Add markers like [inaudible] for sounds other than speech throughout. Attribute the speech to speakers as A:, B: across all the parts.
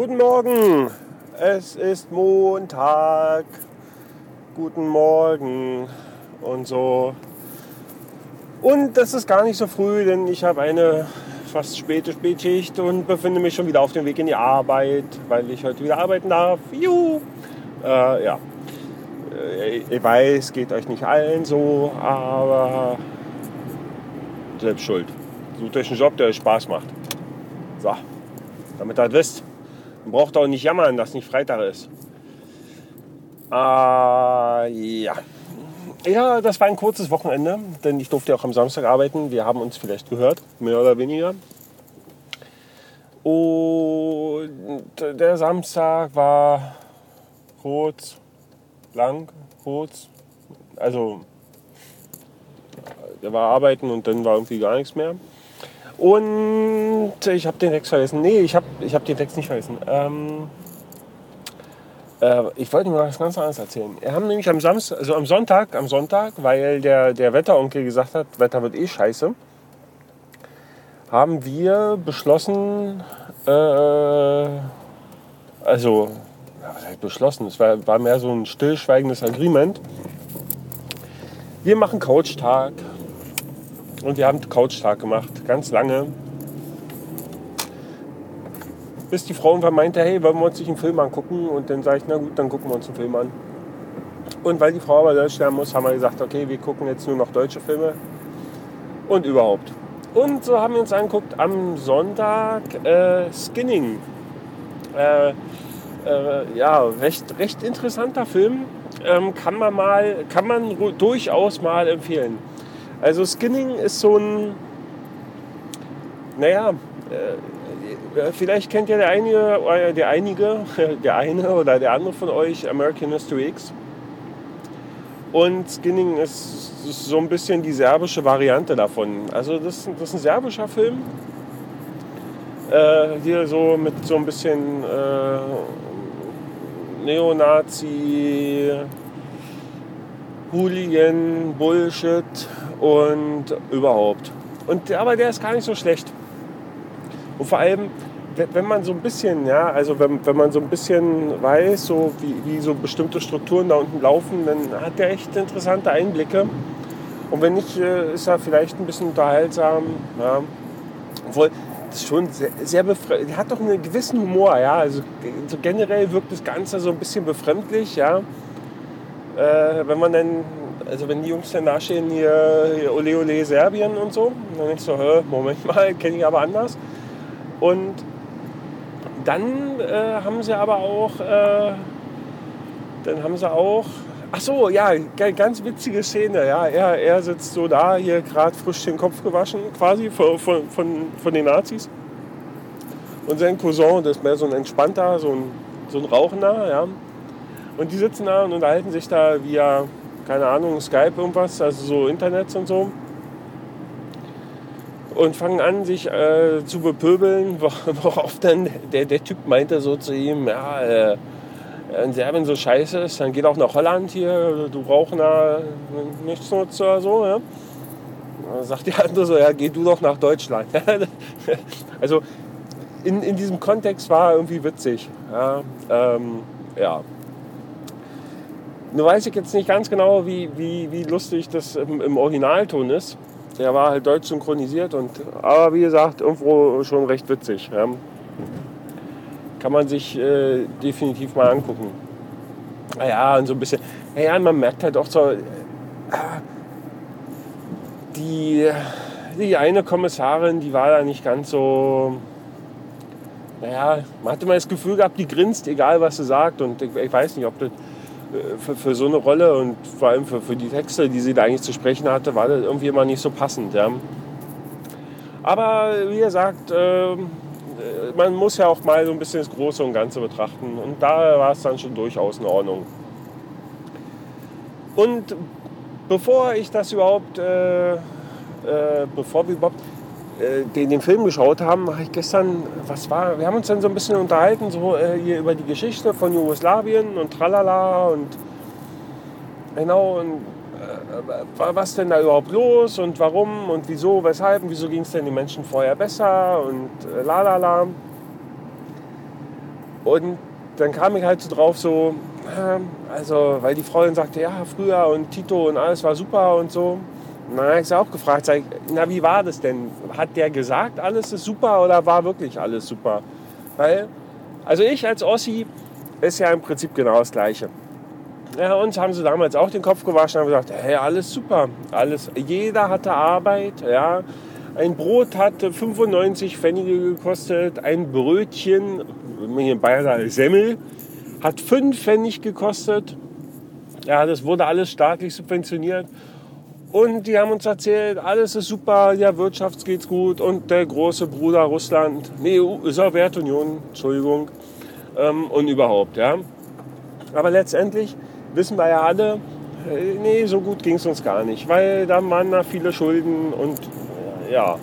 A: Guten Morgen, es ist Montag. Guten Morgen und so. Und das ist gar nicht so früh, denn ich habe eine fast späte Spätschicht und befinde mich schon wieder auf dem Weg in die Arbeit, weil ich heute wieder arbeiten darf. Juhu! Äh, ja, äh, ich weiß, geht euch nicht allen so, aber selbst schuld. Sucht euch einen Job, der euch Spaß macht. So, damit ihr das wisst. Braucht auch nicht jammern, dass nicht Freitag ist. Äh, ja. Ja, das war ein kurzes Wochenende, denn ich durfte auch am Samstag arbeiten. Wir haben uns vielleicht gehört, mehr oder weniger. Und der Samstag war kurz, lang, kurz. Also, der war arbeiten und dann war irgendwie gar nichts mehr. Und ich habe den Text vergessen. Nee, ich habe ich hab den Text nicht vergessen. Ähm, äh, ich wollte mir was ganz anderes erzählen. Wir haben nämlich am Samstag, also am Sonntag, am Sonntag, weil der, der Wetteronkel gesagt hat, Wetter wird eh scheiße, haben wir beschlossen, äh, also, was heißt beschlossen? Es war, war mehr so ein stillschweigendes Agreement. Wir machen Couch-Tag. Und wir haben Couch-Tag gemacht, ganz lange bis die Frau irgendwann meinte, hey, wollen wir uns nicht einen Film angucken? Und dann sage ich, na gut, dann gucken wir uns einen Film an. Und weil die Frau aber Deutsch lernen muss, haben wir gesagt, okay, wir gucken jetzt nur noch deutsche Filme und überhaupt. Und so haben wir uns angeguckt am Sonntag äh, Skinning. Äh, äh, ja, recht, recht interessanter Film. Ähm, kann man mal, kann man durchaus mal empfehlen. Also Skinning ist so ein, naja, äh, Vielleicht kennt ja der einige, der einige, [laughs] der eine oder der andere von euch American History X. Und Skinning ist, ist so ein bisschen die serbische Variante davon. Also das, das ist ein serbischer Film. Äh, hier so mit so ein bisschen äh, Neonazi, Hooligan, Bullshit und überhaupt. Und, aber der ist gar nicht so schlecht. Und vor allem, wenn man so ein bisschen, ja, also wenn, wenn man so ein bisschen weiß, so wie, wie so bestimmte Strukturen da unten laufen, dann hat der echt interessante Einblicke. Und wenn nicht, äh, ist er vielleicht ein bisschen unterhaltsam. Ja. Obwohl, das ist schon sehr, sehr befremdlich. Hat doch einen gewissen Humor, ja. Also so generell wirkt das Ganze so ein bisschen befremdlich, ja. Äh, wenn man dann, also wenn die Jungs dann dastehen, hier, hier Ole Ole Serbien und so, dann denkst du, Moment mal, [laughs] kenne ich aber anders. Und dann äh, haben sie aber auch, äh, dann haben sie auch, ach so, ja, ganz witzige Szene, ja, er, er sitzt so da, hier gerade frisch den Kopf gewaschen, quasi von, von, von, den Nazis. Und sein Cousin, das ist mehr so ein entspannter, so ein, so ein Rauchender, ja. Und die sitzen da und unterhalten sich da via, keine Ahnung, Skype irgendwas, also so Internets und so und fangen an, sich äh, zu bepöbeln, [laughs] worauf dann der, der Typ meinte so zu ihm, ja, äh, in Serbien so scheiße ist, dann geht auch nach Holland hier, du Rauchender, nichts nutzt oder so. Ja? Dann sagt der andere so, ja, geh du doch nach Deutschland. [laughs] also in, in diesem Kontext war irgendwie witzig. Ja, ähm, ja. Nur weiß ich jetzt nicht ganz genau, wie, wie, wie lustig das im, im Originalton ist der war halt deutsch synchronisiert und aber wie gesagt irgendwo schon recht witzig. Ja. Kann man sich äh, definitiv mal angucken. Naja, und so ein bisschen, naja, man merkt halt auch so, äh, die, die eine Kommissarin, die war da nicht ganz so, naja, man hatte mal das Gefühl gehabt, die grinst, egal was sie sagt und ich, ich weiß nicht, ob das für, für, so eine Rolle und vor allem für, für, die Texte, die sie da eigentlich zu sprechen hatte, war das irgendwie immer nicht so passend. Ja. Aber wie gesagt, äh, man muss ja auch mal so ein bisschen das Große und Ganze betrachten. Und da war es dann schon durchaus in Ordnung. Und bevor ich das überhaupt, äh, äh, bevor wir überhaupt äh, den, den Film geschaut haben, habe ich gestern, was war, wir haben uns dann so ein bisschen unterhalten, so äh, hier über die Geschichte von Jugoslawien und tralala und genau und äh, was denn da überhaupt los und warum und wieso, weshalb und wieso ging es denn den Menschen vorher besser und äh, lalala. Und dann kam ich halt so drauf, so, also, weil die Frau dann sagte, ja, früher und Tito und alles war super und so. Dann habe ich sie auch gefragt, sag na, wie war das denn? Hat der gesagt, alles ist super oder war wirklich alles super? Weil, also ich als Ossi ist ja im Prinzip genau das Gleiche. Ja, uns haben sie damals auch den Kopf gewaschen und gesagt, hey, alles super, alles, jeder hatte Arbeit, ja. Ein Brot hat 95 Pfennige gekostet, ein Brötchen, hier in Bayern Semmel, hat 5 Pfennig gekostet. Ja, das wurde alles staatlich subventioniert. Und die haben uns erzählt, alles ist super, ja, Wirtschaft geht's gut und der große Bruder Russland, nee, Sowjetunion, Entschuldigung, ähm, und überhaupt, ja. Aber letztendlich wissen wir ja alle, äh, nee, so gut ging es uns gar nicht, weil da waren da viele Schulden und äh, ja.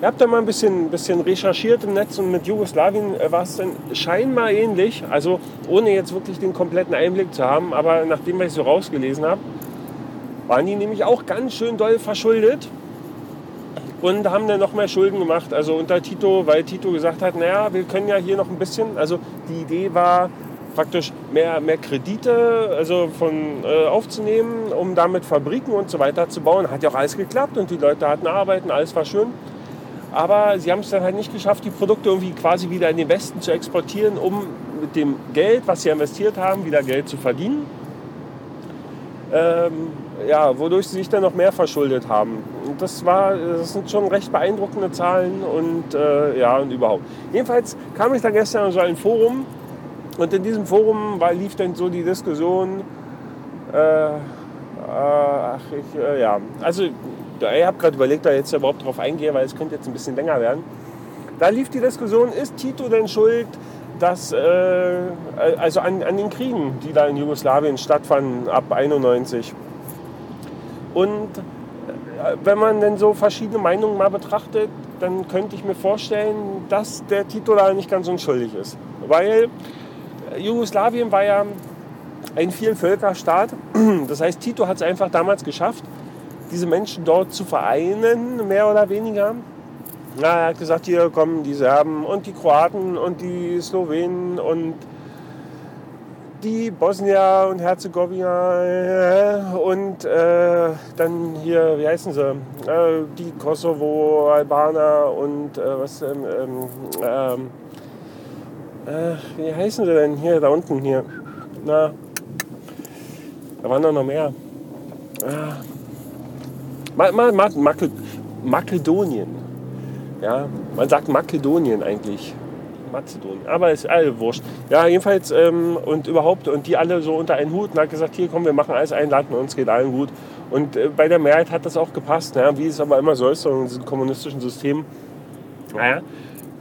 A: Ihr habt da mal ein bisschen, bisschen recherchiert im Netz und mit Jugoslawien äh, war es dann scheinbar ähnlich, also ohne jetzt wirklich den kompletten Einblick zu haben, aber nachdem ich so rausgelesen habe, waren die nämlich auch ganz schön doll verschuldet und haben dann noch mehr Schulden gemacht. Also unter Tito, weil Tito gesagt hat, naja, wir können ja hier noch ein bisschen, also die Idee war, praktisch mehr, mehr Kredite also von, äh, aufzunehmen, um damit Fabriken und so weiter zu bauen. Hat ja auch alles geklappt und die Leute hatten Arbeiten, alles war schön. Aber sie haben es dann halt nicht geschafft, die Produkte irgendwie quasi wieder in den Westen zu exportieren, um mit dem Geld, was sie investiert haben, wieder Geld zu verdienen. Ähm, ja, wodurch sie sich dann noch mehr verschuldet haben. Und das, war, das sind schon recht beeindruckende Zahlen und äh, ja, und überhaupt. Jedenfalls kam ich da gestern in so ein Forum und in diesem Forum war, lief dann so die Diskussion, äh, äh, ach, ich, äh, ja, also ich habe gerade überlegt, da jetzt überhaupt drauf eingehe, weil es könnte jetzt ein bisschen länger werden. Da lief die Diskussion, ist Tito denn schuld, dass, äh, also an, an den Kriegen, die da in Jugoslawien stattfanden ab 91. Und äh, wenn man denn so verschiedene Meinungen mal betrachtet, dann könnte ich mir vorstellen, dass der Tito da nicht ganz unschuldig ist. Weil Jugoslawien war ja ein Vielvölkerstaat. [clears throat] Das heißt, Tito hat es einfach damals geschafft, diese Menschen dort zu vereinen, mehr oder weniger. Na, er hat gesagt, hier kommen die Serben und die Kroaten und die Slowenen und die Bosnier und Herzegowina und äh, dann hier, wie heißen sie, äh, die Kosovo-Albaner und äh, was, ähm, ähm, ähm äh, wie heißen sie denn hier, da unten hier? Na, da waren doch noch mehr. Ah. Ma, ma, ma, Makedonien. Ja, man sagt Makedonien eigentlich. Mazedonien. Aber ist alle wurscht. Ja, jedenfalls ähm, und überhaupt und die alle so unter einen Hut und hat gesagt, hier komm, wir machen alles ein Land und uns geht allen gut. Und äh, bei der Mehrheit hat das auch gepasst. Ja, wie es aber immer so ist, in diesem kommunistischen System. Naja,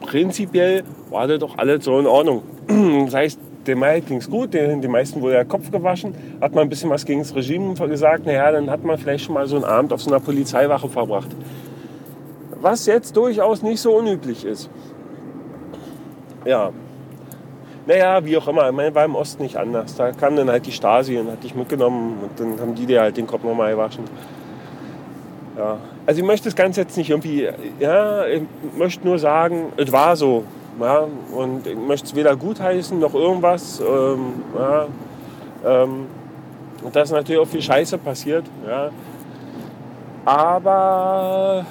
A: prinzipiell war das doch alles so in Ordnung. [clears throat] Das heißt, der Mehrheit ging es gut, den, den meisten wurde der Kopf gewaschen, hat man ein bisschen was gegen das Regime gesagt, naja, dann hat man vielleicht schon mal so einen Abend auf so einer Polizeiwache verbracht. Was jetzt durchaus nicht so unüblich ist. Ja. Naja, wie auch immer, ich war im Osten nicht anders. Da kam dann halt die Stasi und hat dich mitgenommen und dann haben die dir halt den Kopf nochmal gewaschen. Ja. Also ich möchte das Ganze jetzt nicht irgendwie, ja, ich möchte nur sagen, es war so. Ja, und ich möchte es weder gutheißen noch irgendwas. Ähm, ja, ähm, und da ist natürlich auch viel Scheiße passiert. Ja. Aber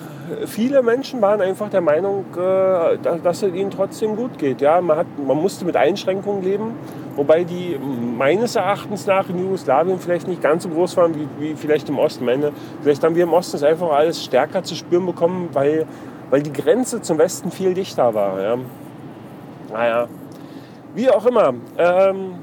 A: viele Menschen waren einfach der Meinung, äh, dass es ihnen trotzdem gut geht. Ja, man, hat, man musste mit Einschränkungen leben, wobei die meines Erachtens nach in Jugoslawien vielleicht nicht ganz so groß waren wie, wie vielleicht im Osten. Meine, vielleicht haben wir im Osten es einfach alles stärker zu spüren bekommen, weil, weil die Grenze zum Westen viel dichter war. Ja. Naja, wie auch immer. Ähm,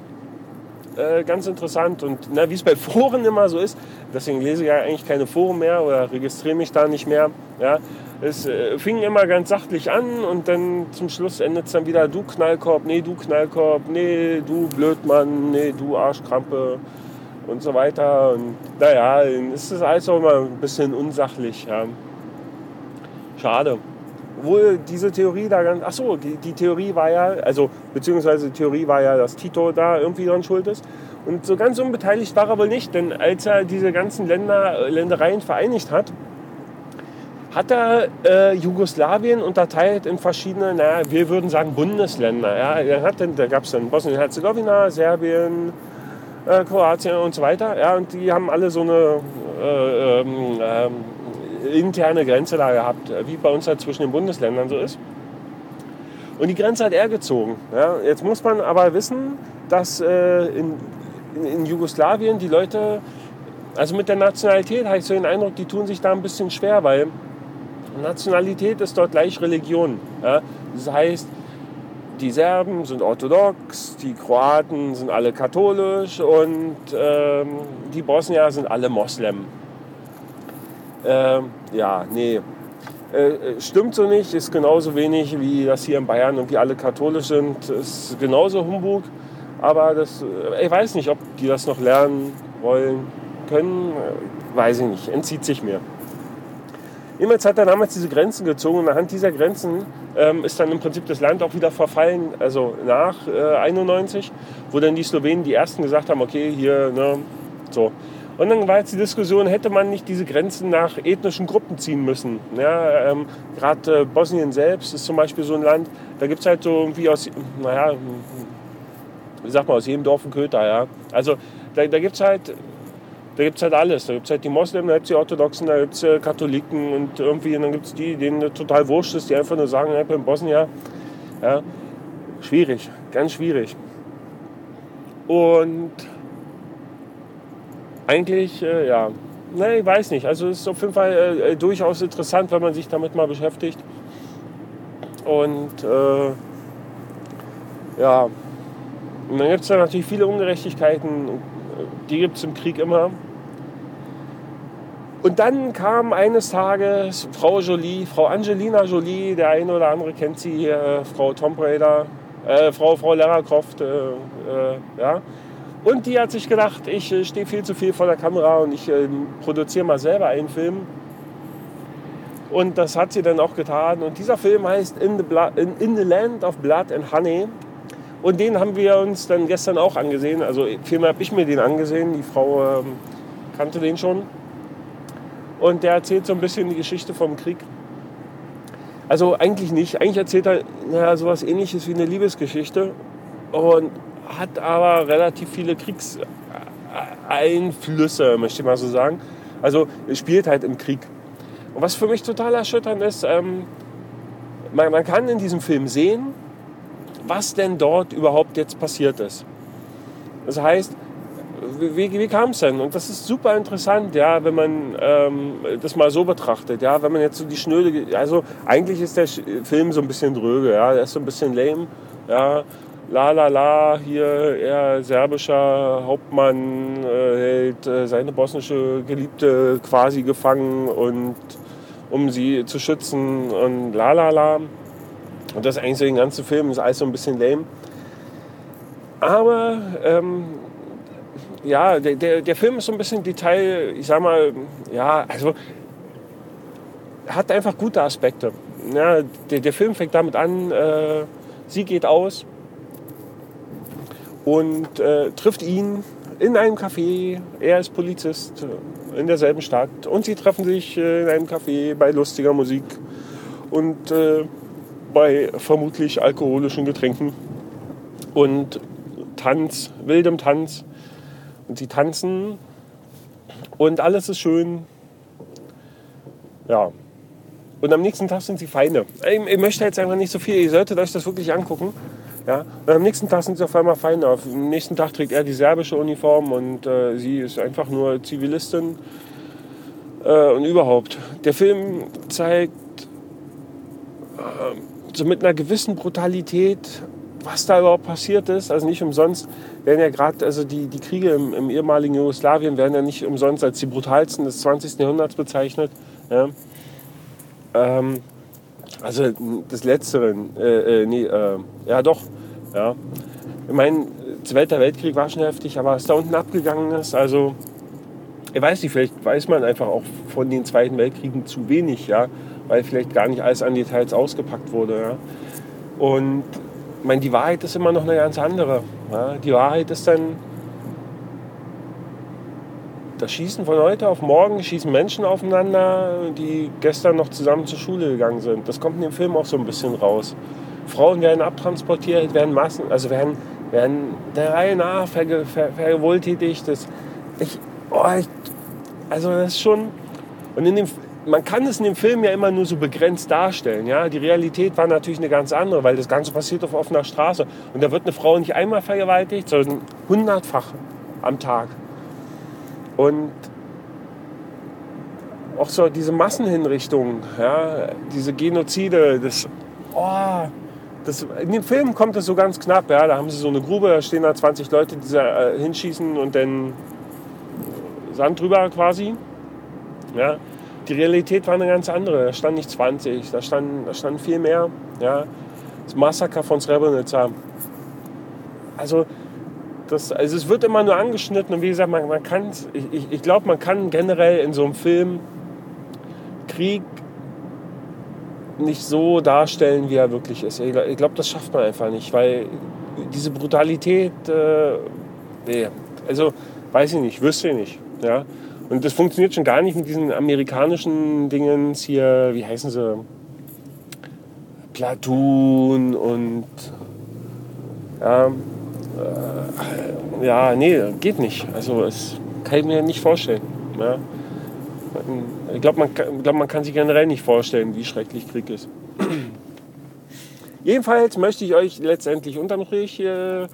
A: äh, ganz interessant. Und wie es bei Foren immer so ist, deswegen lese ich ja eigentlich keine Foren mehr oder registriere mich da nicht mehr. Ja. Es äh, fing immer ganz sachtlich an und dann zum Schluss endet es dann wieder, du Knallkorb, nee, du Knallkorb, nee, du Blödmann, nee, du Arschkrampe und so weiter. Und naja, dann ist es alles auch immer ein bisschen unsachlich. Ja. Schade obwohl diese Theorie da ganz, ach so, die, die Theorie war ja, also beziehungsweise die Theorie war ja, dass Tito da irgendwie dran schuld ist. Und so ganz unbeteiligt war er wohl nicht, denn als er diese ganzen Länder, Ländereien vereinigt hat, hat er äh, Jugoslawien unterteilt in verschiedene, naja, wir würden sagen Bundesländer. Ja. Er hat dann, da gab es dann Bosnien-Herzegowina, Serbien, äh, Kroatien und so weiter. Ja, und die haben alle so eine äh, ähm, ähm, interne Grenze da gehabt, wie bei uns halt zwischen den Bundesländern so ist. Und die Grenze hat er gezogen. Ja. Jetzt muss man aber wissen, dass äh, in, in, in Jugoslawien die Leute also mit der Nationalität habe ich so den Eindruck, die tun sich da ein bisschen schwer, weil Nationalität ist dort gleich Religion. Ja? Das heißt, die Serben sind orthodox, die Kroaten sind alle katholisch und ähm, die Bosnier sind alle Moslem. Ähm, ja, nee. Äh, stimmt so nicht, ist genauso wenig wie das hier in Bayern und wie alle katholisch sind, ist genauso Humbug. Aber das, äh, ich weiß nicht, ob die das noch lernen wollen, können, äh, weiß ich nicht, entzieht sich mir. Jedenfalls hat er damals diese Grenzen gezogen und anhand dieser Grenzen ähm, ist dann im Prinzip das Land auch wieder verfallen, also nach äh, 91, wo dann die Slowenen die ersten gesagt haben, okay, hier, ne, so. Und dann war jetzt die Diskussion, hätte man nicht diese Grenzen nach ethnischen Gruppen ziehen müssen. Ja, ähm, Gerade äh, Bosnien selbst ist zum Beispiel so ein Land, da gibt es halt so irgendwie aus, naja, wie sagt man, aus jedem Dorf ein Köter, ja. Also da, da gibt es halt da gibt halt alles. Da gibt es halt die Moslems, da gibt es die Orthodoxen, da gibt es äh, Katholiken und irgendwie, und dann gibt es die, denen total wurscht ist, die einfach nur sagen, ich bin in Bosnien. Ja, schwierig, ganz schwierig. Und eigentlich, äh, ja, ne, ich weiß nicht. Also es ist auf jeden Fall äh, durchaus interessant, wenn man sich damit mal beschäftigt. Und äh, ja, und dann gibt es da natürlich viele Ungerechtigkeiten, die gibt es im Krieg immer. Und dann kam eines Tages Frau Jolie, Frau Angelina Jolie, der eine oder andere kennt sie, äh, Frau Tom Raider, äh, Frau, Frau Lara Croft, äh, äh, ja. Und die hat sich gedacht, ich äh, stehe viel zu viel vor der Kamera und ich ähm, produziere mal selber einen Film. Und das hat sie dann auch getan. Und dieser Film heißt In the, Blood, in, in the Land of Blood and Honey. Und den haben wir uns dann gestern auch angesehen. Also vielmehr habe ich mir den angesehen. Die Frau ähm, kannte den schon. Und der erzählt so ein bisschen die Geschichte vom Krieg. Also eigentlich nicht. Eigentlich erzählt er naja, sowas ähnliches wie eine Liebesgeschichte. Und hat aber relativ viele Kriegseinflüsse, möchte ich mal so sagen. Also spielt halt im Krieg. Und was für mich total erschütternd ist, ähm, man, man kann in diesem Film sehen, was denn dort überhaupt jetzt passiert ist. Das heißt, wie, wie kam es denn? Und das ist super interessant, ja, wenn man ähm, das mal so betrachtet. Ja, wenn man jetzt so die Schnöde, also eigentlich ist der Film so ein bisschen dröge, ja, der ist so ein bisschen lame, ja, la la la, hier er serbischer Hauptmann äh, hält äh, seine bosnische Geliebte quasi gefangen und um sie zu schützen und la la la. Und das ist eigentlich so den ganzen Film, ist alles so ein bisschen lame. Aber ähm, ja, der, der, der Film ist so ein bisschen Detail, ich sag mal, ja, also hat einfach gute Aspekte. Ja, der, der Film fängt damit an, äh, sie geht aus und äh, trifft ihn in einem Café. Er ist Polizist in derselben Stadt und sie treffen sich äh, in einem Café bei lustiger Musik und äh, bei vermutlich alkoholischen Getränken und Tanz, wildem Tanz. Und sie tanzen und alles ist schön. Ja. Und am nächsten Tag sind sie Feinde. Ich, ich möchte jetzt einfach nicht so viel, ihr solltet euch das wirklich angucken. Ja? Und am nächsten Tag sind sie auf einmal Feinde. Am nächsten Tag trägt er die serbische Uniform und äh, sie ist einfach nur Zivilistin. Äh, und überhaupt. Der Film zeigt äh, so mit einer gewissen Brutalität, was da überhaupt passiert ist. Also nicht umsonst werden ja gerade, also die, die Kriege im, im, ehemaligen Jugoslawien werden ja nicht umsonst als die brutalsten des 20. Jahrhunderts bezeichnet. Ja. Ähm, also des Letzteren, äh, äh, nee, äh, ja doch, ja. Ich meine, Zweiter Weltkrieg war schon heftig, aber was da unten abgegangen ist, also ich weiß nicht, vielleicht weiß man einfach auch von den Zweiten Weltkriegen zu wenig, ja weil vielleicht gar nicht alles an Details ausgepackt wurde. Ja. Und ich meine, die Wahrheit ist immer noch eine ganz andere. Ja. Die Wahrheit ist dann, da schießen von heute auf morgen schießen Menschen aufeinander, die gestern noch zusammen zur Schule gegangen sind. Das kommt in dem Film auch so ein bisschen raus. Frauen werden abtransportiert, werden Massen, also werden, werden der Reihe nach verge, ver. Das, ich, oh, ich, also das ist schon. Und in dem, man kann es in dem Film ja immer nur so begrenzt darstellen. Ja? Die Realität war natürlich eine ganz andere, weil das Ganze passiert auf offener Straße. Und da wird eine Frau nicht einmal vergewaltigt, sondern hundertfach am Tag. Und auch so diese Massenhinrichtungen, ja, diese Genozide, das, oh, das, in dem Film kommt das so ganz knapp. Ja, da haben sie so eine Grube, da stehen da 20 Leute, die da äh, hinschießen und dann Sand drüber quasi. Ja, die Realität war eine ganz andere. Da stand nicht 20, da stand, da stand viel mehr. Ja, das Massaker von Srebrenica. Also das, also es wird immer nur angeschnitten und wie gesagt, man, man kann, ich, ich glaube, man kann generell in so einem Film Krieg nicht so darstellen, wie er wirklich ist. Ich glaube, das schafft man einfach nicht, weil diese Brutalität, äh, nee, also weiß ich nicht, wüsste ich nicht. Ja? Und das funktioniert schon gar nicht mit diesen amerikanischen Dingen hier, wie heißen sie? Platoon und ja, äh, ja, nee, geht nicht. Also das kann ich mir nicht vorstellen. Ja. Ich glaube, man, glaub, man kann sich generell nicht vorstellen, wie schrecklich Krieg ist. Jedenfalls möchte ich euch letztendlich unterm Strich äh,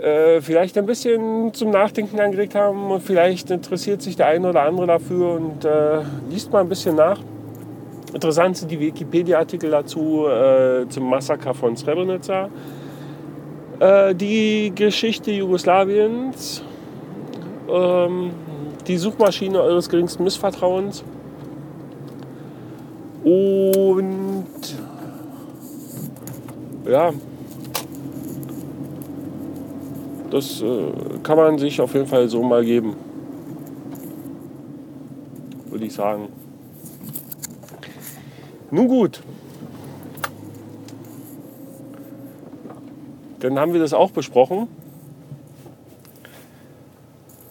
A: äh, vielleicht ein bisschen zum Nachdenken angeregt haben und vielleicht interessiert sich der eine oder andere dafür und äh, liest mal ein bisschen nach. Interessant sind die Wikipedia-Artikel dazu äh, zum Massaker von Srebrenica. Äh, die Geschichte Jugoslawiens, ähm, die Suchmaschine eures geringsten Missvertrauens und ja, das äh, kann man sich auf jeden Fall so mal geben, würde ich sagen. Nun gut. Dann haben wir das auch besprochen.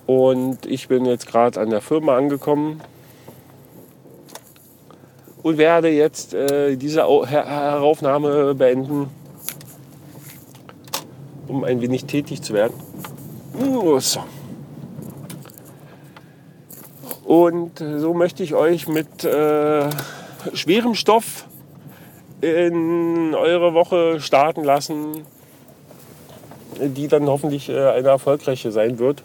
A: Und ich bin jetzt gerade an der Firma angekommen und werde jetzt äh, diese Heraufnahme beenden, um ein wenig tätig zu werden. Uh, so. Und so möchte ich euch mit äh, schwerem Stoff in eure Woche starten lassen die dann hoffentlich äh, eine erfolgreiche sein wird.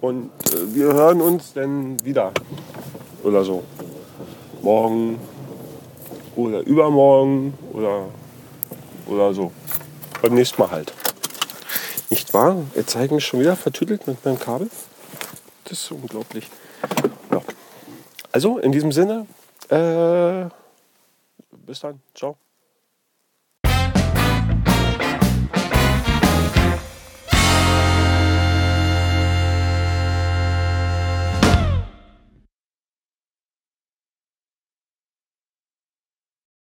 A: Und äh, wir hören uns dann wieder. Oder so. Morgen oder übermorgen oder, oder so. Beim nächsten Mal halt. Nicht wahr? Er zeigt mich schon wieder vertüttelt mit meinem Kabel. Das ist unglaublich. Ja. Also in diesem Sinne, äh, bis dann. Ciao.